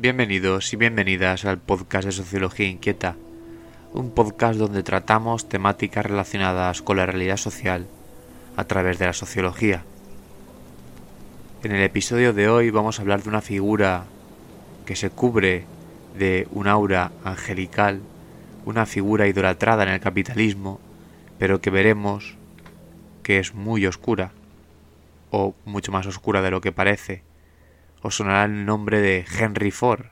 Bienvenidos y bienvenidas al podcast de Sociología Inquieta, un podcast donde tratamos temáticas relacionadas con la realidad social a través de la sociología. En el episodio de hoy vamos a hablar de una figura que se cubre de un aura angelical, una figura idolatrada en el capitalismo, pero que veremos que es muy oscura, o mucho más oscura de lo que parece. Os sonará el nombre de Henry Ford,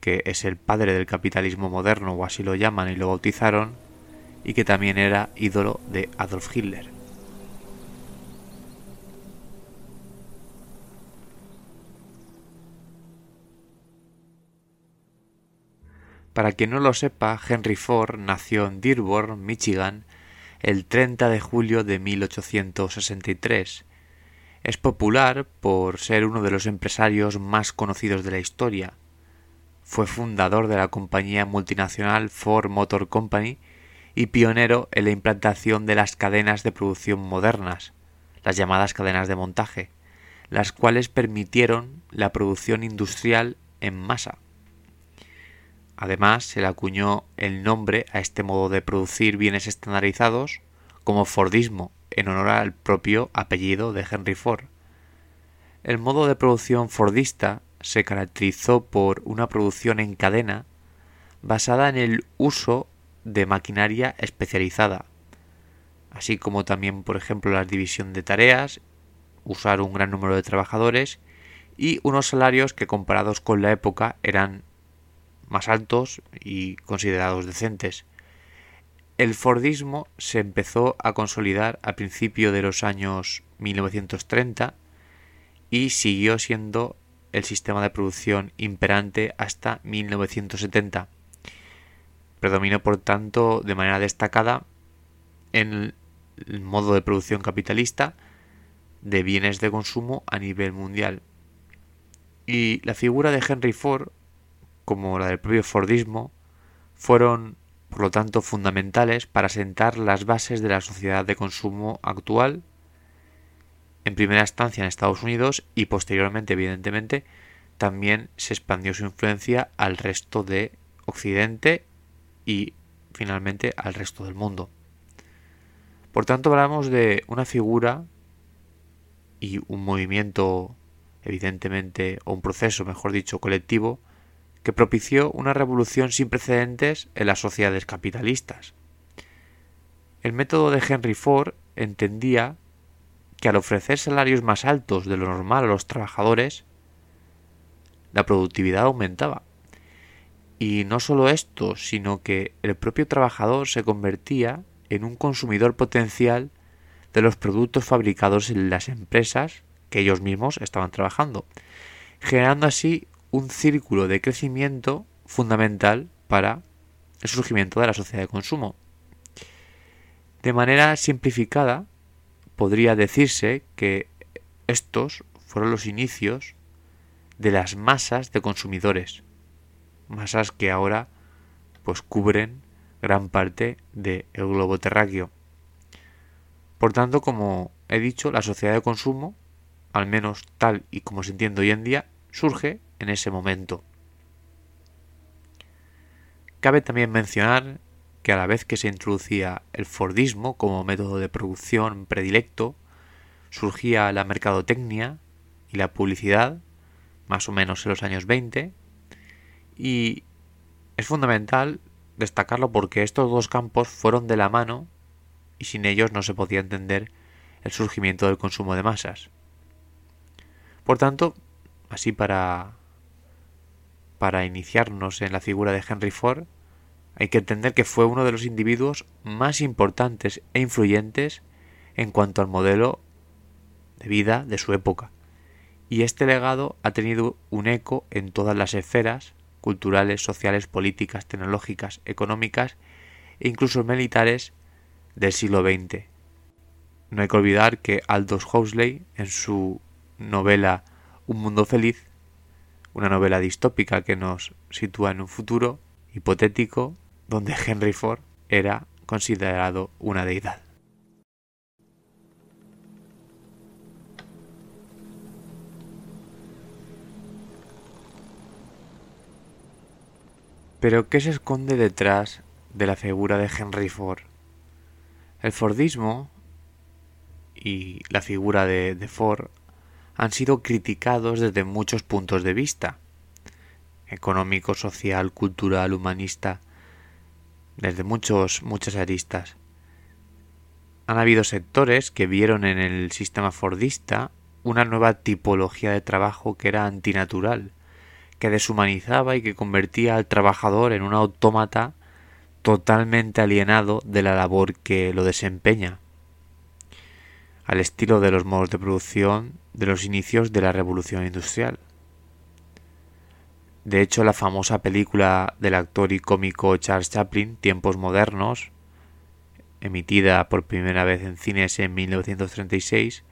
que es el padre del capitalismo moderno, o así lo llaman y lo bautizaron, y que también era ídolo de Adolf Hitler. Para quien no lo sepa, Henry Ford nació en Dearborn, Michigan, el 30 de julio de 1863. Es popular por ser uno de los empresarios más conocidos de la historia. Fue fundador de la compañía multinacional Ford Motor Company y pionero en la implantación de las cadenas de producción modernas, las llamadas cadenas de montaje, las cuales permitieron la producción industrial en masa. Además, se le acuñó el nombre a este modo de producir bienes estandarizados como Fordismo, en honor al propio apellido de Henry Ford. El modo de producción Fordista se caracterizó por una producción en cadena basada en el uso de maquinaria especializada, así como también, por ejemplo, la división de tareas, usar un gran número de trabajadores y unos salarios que comparados con la época eran más altos y considerados decentes. El Fordismo se empezó a consolidar a principios de los años 1930 y siguió siendo el sistema de producción imperante hasta 1970. Predominó, por tanto, de manera destacada en el modo de producción capitalista de bienes de consumo a nivel mundial. Y la figura de Henry Ford como la del propio Fordismo, fueron, por lo tanto, fundamentales para sentar las bases de la sociedad de consumo actual, en primera instancia en Estados Unidos y posteriormente, evidentemente, también se expandió su influencia al resto de Occidente y finalmente al resto del mundo. Por tanto, hablamos de una figura y un movimiento, evidentemente, o un proceso, mejor dicho, colectivo, que propició una revolución sin precedentes en las sociedades capitalistas. El método de Henry Ford entendía que al ofrecer salarios más altos de lo normal a los trabajadores, la productividad aumentaba. Y no solo esto, sino que el propio trabajador se convertía en un consumidor potencial de los productos fabricados en las empresas que ellos mismos estaban trabajando, generando así un círculo de crecimiento fundamental para el surgimiento de la sociedad de consumo. De manera simplificada, podría decirse que estos fueron los inicios de las masas de consumidores, masas que ahora pues cubren gran parte del globo terráqueo. Por tanto, como he dicho, la sociedad de consumo, al menos tal y como se entiende hoy en día, surge en ese momento. Cabe también mencionar que a la vez que se introducía el Fordismo como método de producción predilecto, surgía la mercadotecnia y la publicidad, más o menos en los años 20, y es fundamental destacarlo porque estos dos campos fueron de la mano y sin ellos no se podía entender el surgimiento del consumo de masas. Por tanto, así para para iniciarnos en la figura de Henry Ford, hay que entender que fue uno de los individuos más importantes e influyentes en cuanto al modelo de vida de su época, y este legado ha tenido un eco en todas las esferas culturales, sociales, políticas, tecnológicas, económicas e incluso militares del siglo XX. No hay que olvidar que Aldous Huxley, en su novela Un mundo feliz, una novela distópica que nos sitúa en un futuro hipotético donde Henry Ford era considerado una deidad. Pero ¿qué se esconde detrás de la figura de Henry Ford? El Fordismo y la figura de, Ford han sido criticados desde muchos puntos de vista económico, social, cultural, humanista, desde muchos, muchas aristas. Han habido sectores que vieron en el sistema fordista una nueva tipología de trabajo que era antinatural, que deshumanizaba y que convertía al trabajador en un autómata totalmente alienado de la labor que lo desempeña, al estilo de los modos de producción de los inicios de la revolución industrial. De hecho, la famosa película del actor y cómico Charles Chaplin, Tiempos Modernos, emitida por primera vez en cines en 1936,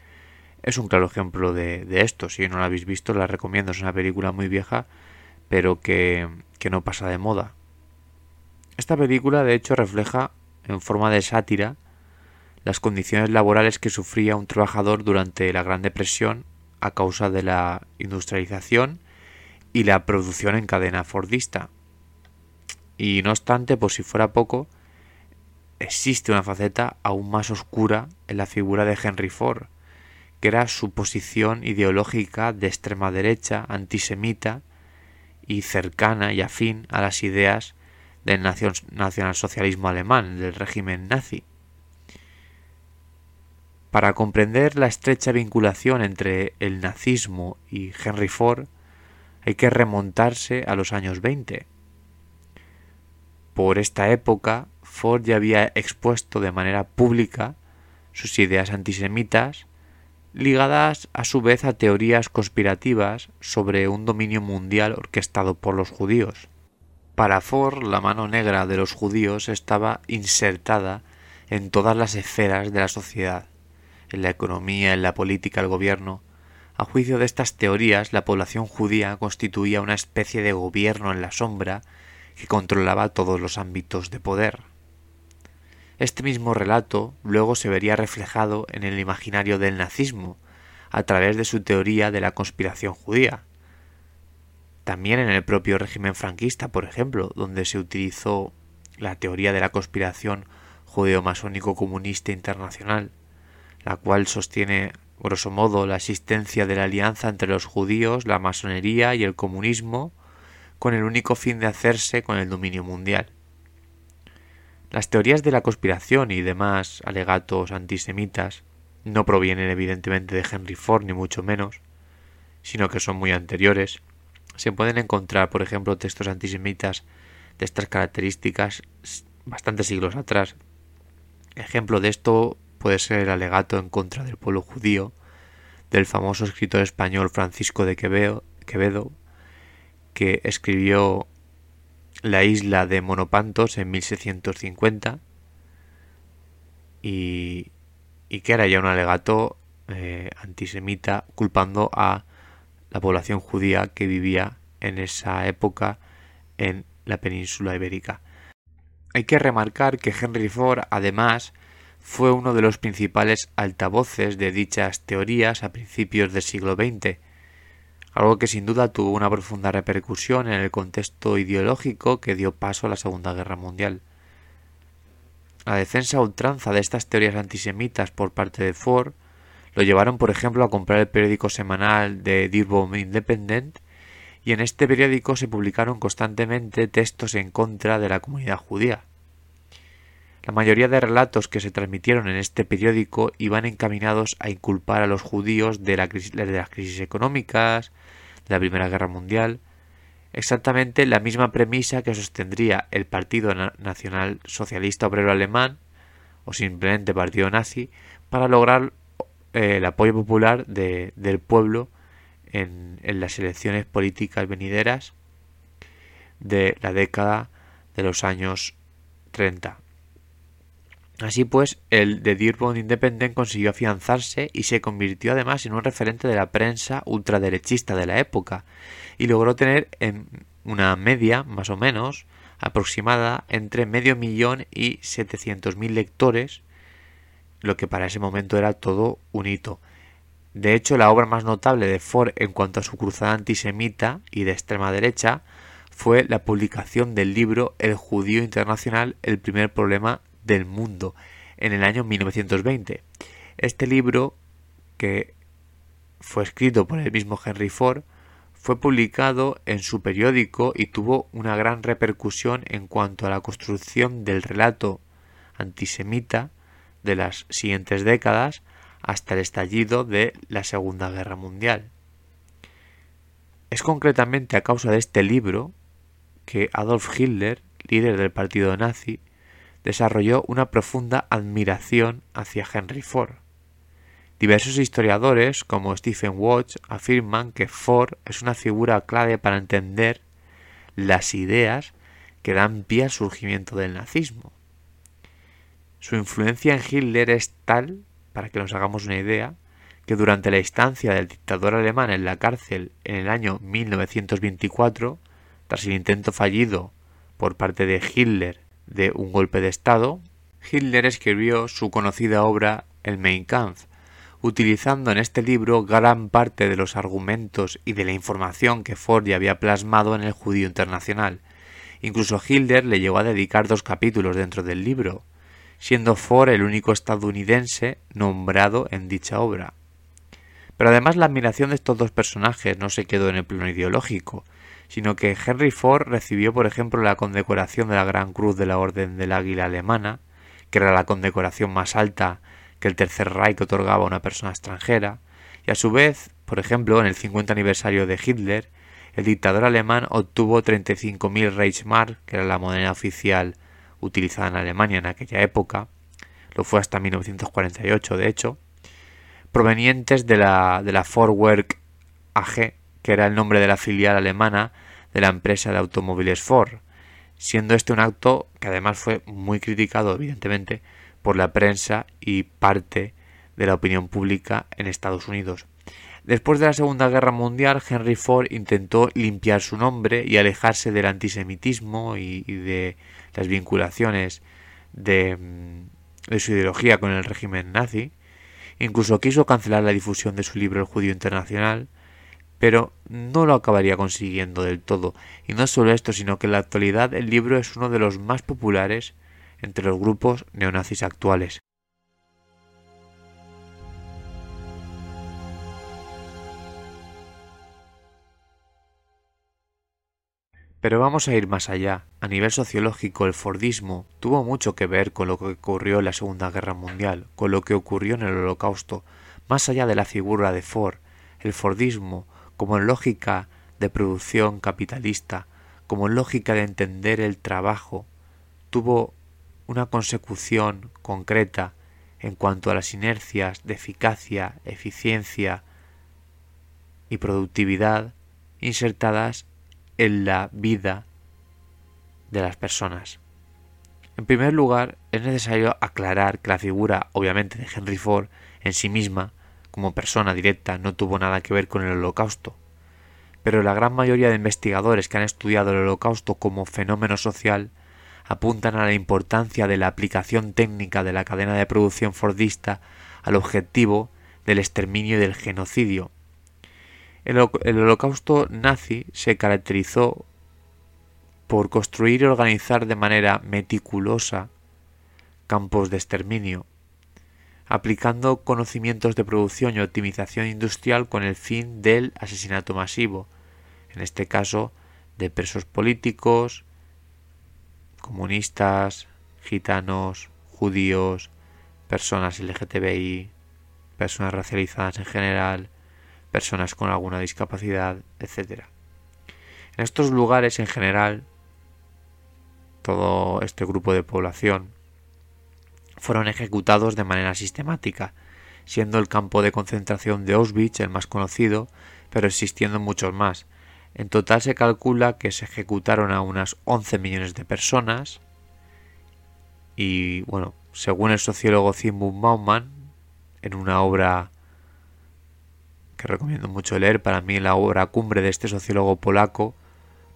es un claro ejemplo de, esto. Si no la habéis visto, la recomiendo. Es una película muy vieja, pero que, que no pasa de moda. Esta película, de hecho, refleja, en forma de sátira, las condiciones laborales que sufría un trabajador durante la Gran Depresión a causa de la industrialización y la producción en cadena fordista. Y no obstante, por si fuera poco, existe una faceta aún más oscura en la figura de Henry Ford, que era su posición ideológica de extrema derecha, antisemita y cercana y afín a las ideas del nacionalsocialismo alemán, del régimen nazi. Para comprender la estrecha vinculación entre el nazismo y Henry Ford, hay que remontarse a los años 20. Por esta época, Ford ya había expuesto de manera pública sus ideas antisemitas, ligadas a su vez a teorías conspirativas sobre un dominio mundial orquestado por los judíos. Para Ford, la mano negra de los judíos estaba insertada en todas las esferas de la sociedad, en la economía, en la política, el gobierno, a juicio de estas teorías, la población judía constituía una especie de gobierno en la sombra que controlaba todos los ámbitos de poder. Este mismo relato luego se vería reflejado en el imaginario del nazismo, a través de su teoría de la conspiración judía. También en el propio régimen franquista, por ejemplo, donde se utilizó la teoría de la conspiración judeo-masónico comunista internacional, la cual sostiene grosso modo, la existencia de la alianza entre los judíos, la masonería y el comunismo, con el único fin de hacerse con el dominio mundial. Las teorías de la conspiración y demás alegatos antisemitas no provienen evidentemente de Henry Ford ni mucho menos, sino que son muy anteriores. Se pueden encontrar, por ejemplo, textos antisemitas de estas características bastantes siglos atrás. Ejemplo de esto puede ser el alegato en contra del pueblo judío del famoso escritor español Francisco de Quevedo, que escribió La isla de Monopantos en 1650 y, y que era ya un alegato eh, antisemita culpando a la población judía que vivía en esa época en la península ibérica. Hay que remarcar que Henry Ford además fue uno de los principales altavoces de dichas teorías a principios del siglo XX, algo que sin duda tuvo una profunda repercusión en el contexto ideológico que dio paso a la Segunda Guerra Mundial. La defensa ultranza de estas teorías antisemitas por parte de Ford lo llevaron, por ejemplo, a comprar el periódico semanal de Dearborn Independent y en este periódico se publicaron constantemente textos en contra de la comunidad judía. La mayoría de relatos que se transmitieron en este periódico iban encaminados a inculpar a los judíos de, la de las crisis económicas, de la Primera Guerra Mundial, exactamente la misma premisa que sostendría el Partido Nacional Socialista Obrero Alemán, o simplemente Partido Nazi, para lograr eh, el apoyo popular del pueblo en, en las elecciones políticas venideras de la década de los años 30. Así pues, el The Dearborn Independent consiguió afianzarse y se convirtió además en un referente de la prensa ultraderechista de la época y logró tener en una media, más o menos, aproximada entre medio millón y setecientos mil lectores, lo que para ese momento era todo un hito. De hecho, la obra más notable de Ford en cuanto a su cruzada antisemita y de extrema derecha fue la publicación del libro El judío internacional, el primer problema del mundo, en el año 1920. Este libro, que fue escrito por el mismo Henry Ford, fue publicado en su periódico y tuvo una gran repercusión en cuanto a la construcción del relato antisemita de las siguientes décadas hasta el estallido de la Segunda Guerra Mundial. Es concretamente a causa de este libro que Adolf Hitler, líder del partido nazi, desarrolló una profunda admiración hacia Henry Ford. Diversos historiadores, como Stephen Watch, afirman que Ford es una figura clave para entender las ideas que dan pie al surgimiento del nazismo. Su influencia en Hitler es tal, para que nos hagamos una idea, que durante la estancia del dictador alemán en la cárcel en el año 1924, tras el intento fallido por parte de Hitler de un golpe de Estado, Hitler escribió su conocida obra El Mein Kampf, utilizando en este libro gran parte de los argumentos y de la información que Ford ya había plasmado en el Judío Internacional. Incluso Hitler le llegó a dedicar dos capítulos dentro del libro, siendo Ford el único estadounidense nombrado en dicha obra. Pero además la admiración de estos dos personajes no se quedó en el plano ideológico, sino que Henry Ford recibió, por ejemplo, la condecoración de la Gran Cruz de la Orden del Águila Alemana, que era la condecoración más alta que el Tercer Reich otorgaba a una persona extranjera, y a su vez, por ejemplo, en el 50 aniversario de Hitler, el dictador alemán obtuvo 35.000 Reichsmark, que era la moneda oficial utilizada en Alemania en aquella época, lo fue hasta 1948 de hecho, provenientes de la, de la Work AG, que era el nombre de la filial alemana de la empresa de automóviles Ford, siendo este un acto que además fue muy criticado, evidentemente, por la prensa y parte de la opinión pública en Estados Unidos. Después de la Segunda Guerra Mundial, Henry Ford intentó limpiar su nombre y alejarse del antisemitismo y, de las vinculaciones de, mm, de su ideología con el régimen nazi. Incluso quiso cancelar la difusión de su libro El judío internacional, pero no lo acabaría consiguiendo del todo. Y no solo esto, sino que en la actualidad el libro es uno de los más populares entre los grupos neonazis actuales. Pero vamos a ir más allá. A nivel sociológico, el Fordismo tuvo mucho que ver con lo que ocurrió en la Segunda Guerra Mundial, con lo que ocurrió en el Holocausto. Más allá de la figura de Ford, el Fordismo, como lógica de producción capitalista, como lógica de entender el trabajo, tuvo una consecución concreta en cuanto a las inercias de eficacia, eficiencia y productividad insertadas en la vida de las personas. En primer lugar, es necesario aclarar que la figura, obviamente, de Henry Ford en sí misma, como persona directa, no tuvo nada que ver con el holocausto. Pero la gran mayoría de investigadores que han estudiado el holocausto como fenómeno social apuntan a la importancia de la aplicación técnica de la cadena de producción fordista al objetivo del exterminio y del genocidio. El, holocausto nazi se caracterizó por construir y organizar de manera meticulosa campos de exterminio, aplicando conocimientos de producción y optimización industrial con el fin del asesinato masivo, en este caso de presos políticos, comunistas, gitanos, judíos, personas LGTBI, personas racializadas en general, personas con alguna discapacidad, etc. En estos lugares en general, todo este grupo de población fueron ejecutados de manera sistemática, siendo el campo de concentración de Auschwitz el más conocido, pero existiendo muchos más. En total se calcula que se ejecutaron a unas 11 millones de personas y bueno, según el sociólogo Zygmunt Bauman, en una obra que recomiendo mucho leer, para mí la obra cumbre de este sociólogo polaco,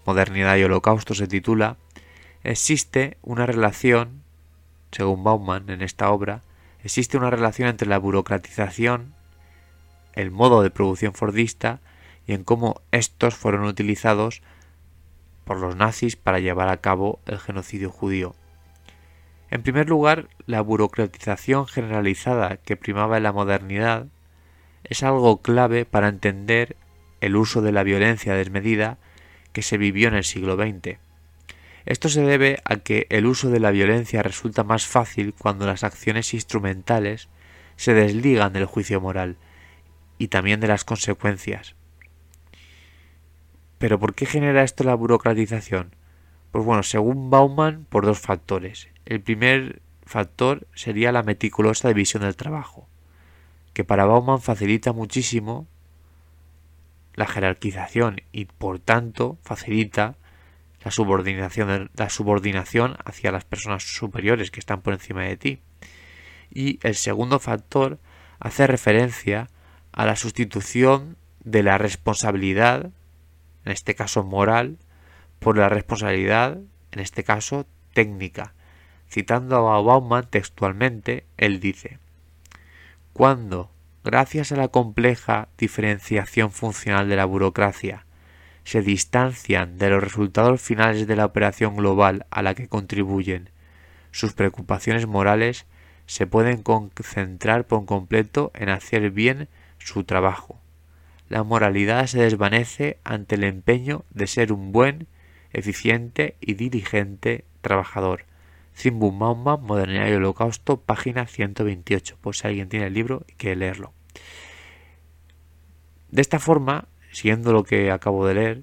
Modernidad y Holocausto se titula, existe una relación, según Bauman en esta obra, existe una relación entre la burocratización, el modo de producción fordista y en cómo estos fueron utilizados por los nazis para llevar a cabo el genocidio judío. En primer lugar, la burocratización generalizada que primaba en la modernidad es algo clave para entender el uso de la violencia desmedida que se vivió en el siglo XX. Esto se debe a que el uso de la violencia resulta más fácil cuando las acciones instrumentales se desligan del juicio moral y también de las consecuencias. Pero ¿por qué genera esto la burocratización? Pues bueno, según Bauman, por dos factores. El primer factor sería la meticulosa división del trabajo, que para Bauman facilita muchísimo la jerarquización y por tanto facilita la subordinación, la subordinación hacia las personas superiores que están por encima de ti. Y el segundo factor hace referencia a la sustitución de la responsabilidad, en este caso moral, por la responsabilidad, en este caso técnica. Citando a Bauman textualmente, él dice, cuando, gracias a la compleja diferenciación funcional de la burocracia, se distancian de los resultados finales de la operación global a la que contribuyen sus preocupaciones morales, se pueden concentrar por completo en hacer bien su trabajo. La moralidad se desvanece ante el empeño de ser un buen, eficiente y diligente trabajador. Zimbum Maumba, Modernidad y Holocausto, página 128, por si alguien tiene el libro y quiere leerlo. De esta forma, siguiendo lo que acabo de leer,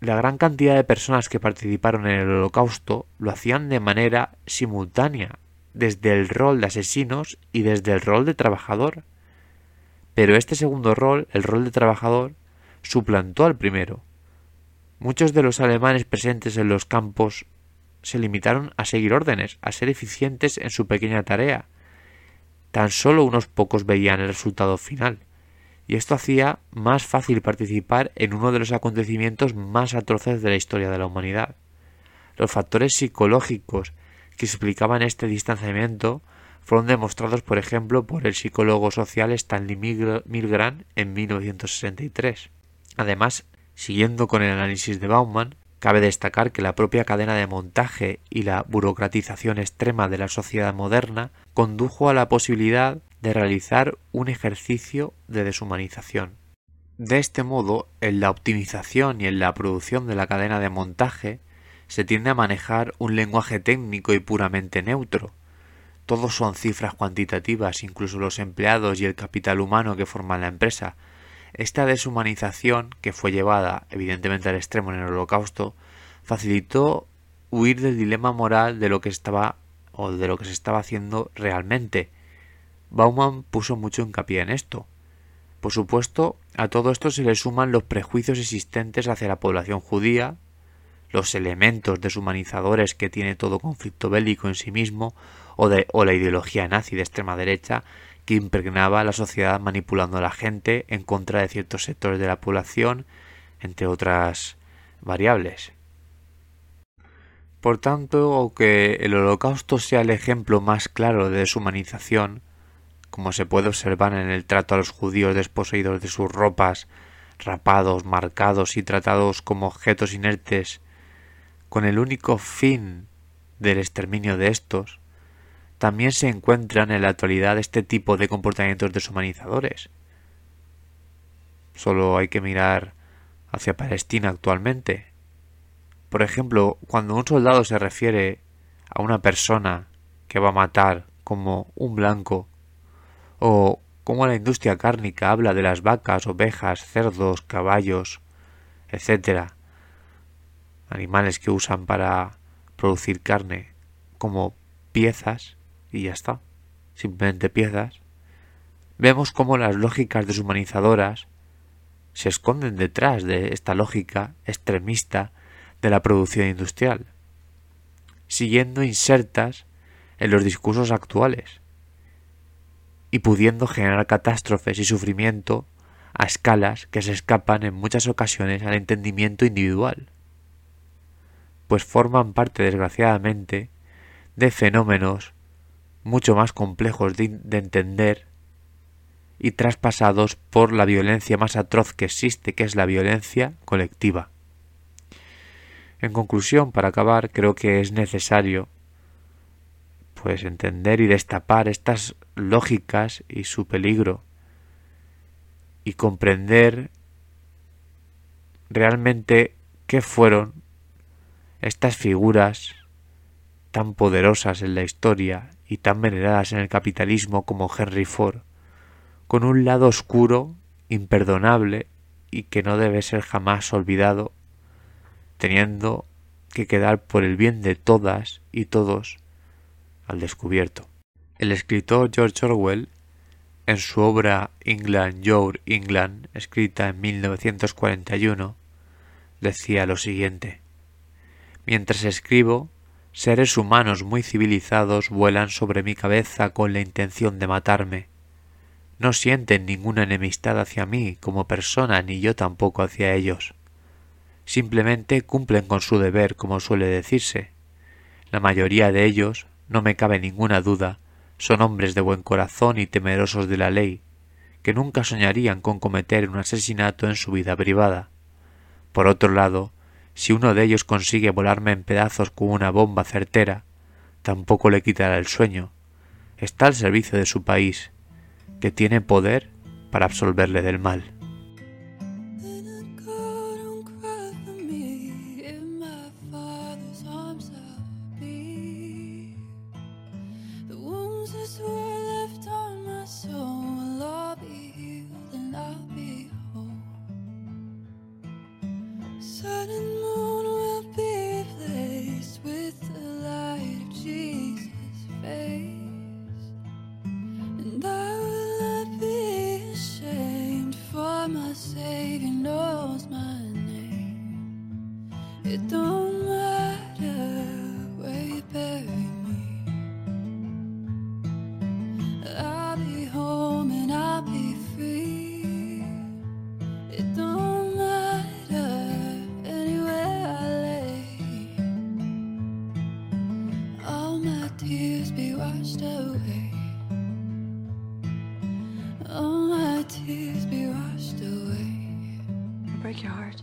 la gran cantidad de personas que participaron en el holocausto lo hacían de manera simultánea, desde el rol de asesinos y desde el rol de trabajador. Pero este segundo rol, el rol de trabajador, suplantó al primero. Muchos de los alemanes presentes en los campos se limitaron a seguir órdenes, a ser eficientes en su pequeña tarea. Tan solo unos pocos veían el resultado final y esto hacía más fácil participar en uno de los acontecimientos más atroces de la historia de la humanidad. Los factores psicológicos que explicaban este distanciamiento fueron demostrados, por ejemplo, por el psicólogo social Stanley Milgram en 1963. Además, siguiendo con el análisis de Bauman, cabe destacar que la propia cadena de montaje y la burocratización extrema de la sociedad moderna condujo a la posibilidad de realizar un ejercicio de deshumanización. De este modo, en la optimización y en la producción de la cadena de montaje, se tiende a manejar un lenguaje técnico y puramente neutro. Todos son cifras cuantitativas, incluso los empleados y el capital humano que forman la empresa. Esta deshumanización, que fue llevada evidentemente al extremo en el holocausto, facilitó huir del dilema moral de lo que estaba o de lo que se estaba haciendo realmente Bauman puso mucho hincapié en esto. Por supuesto, a todo esto se le suman los prejuicios existentes hacia la población judía, los elementos deshumanizadores que tiene todo conflicto bélico en sí mismo, o, o la ideología nazi de extrema derecha que impregnaba la sociedad manipulando a la gente en contra de ciertos sectores de la población, entre otras variables. Por tanto, aunque el holocausto sea el ejemplo más claro de deshumanización, como se puede observar en el trato a los judíos desposeídos de sus ropas, rapados, marcados y tratados como objetos inertes, con el único fin del exterminio de estos, también se encuentran en la actualidad este tipo de comportamientos deshumanizadores. Solo hay que mirar hacia Palestina actualmente. Por ejemplo, cuando un soldado se refiere a una persona que va a matar como un blanco, o cómo la industria cárnica habla de las vacas, ovejas, cerdos, caballos, etc. Animales que usan para producir carne como piezas y ya está, simplemente piezas. vemos cómo las lógicas deshumanizadoras se esconden detrás de esta lógica extremista de la producción industrial, siguiendo insertas en los discursos actuales y pudiendo generar catástrofes y sufrimiento a escalas que se escapan en muchas ocasiones al entendimiento individual, pues forman parte desgraciadamente de fenómenos mucho más complejos de, entender y traspasados por la violencia más atroz que existe, que es la violencia colectiva. En conclusión, para acabar, creo que es necesario pues entender y destapar estas lógicas y su peligro y comprender realmente qué fueron estas figuras tan poderosas en la historia y tan veneradas en el capitalismo como Henry Ford, con un lado oscuro, imperdonable y que no debe ser jamás olvidado, teniendo que quedar por el bien de todas y todos al descubierto. El escritor George Orwell, en su obra England, Your England, escrita en 1941, decía lo siguiente Mientras escribo, seres humanos muy civilizados vuelan sobre mi cabeza con la intención de matarme. No sienten ninguna enemistad hacia mí como persona ni yo tampoco hacia ellos. Simplemente cumplen con su deber, como suele decirse. La mayoría de ellos, no me cabe ninguna duda, son hombres de buen corazón y temerosos de la ley, que nunca soñarían con cometer un asesinato en su vida privada. Por otro lado, si uno de ellos consigue volarme en pedazos con una bomba certera, tampoco le quitará el sueño. Está al servicio de su país, que tiene poder para absolverle del mal. away. All my tears be washed away. I break your heart.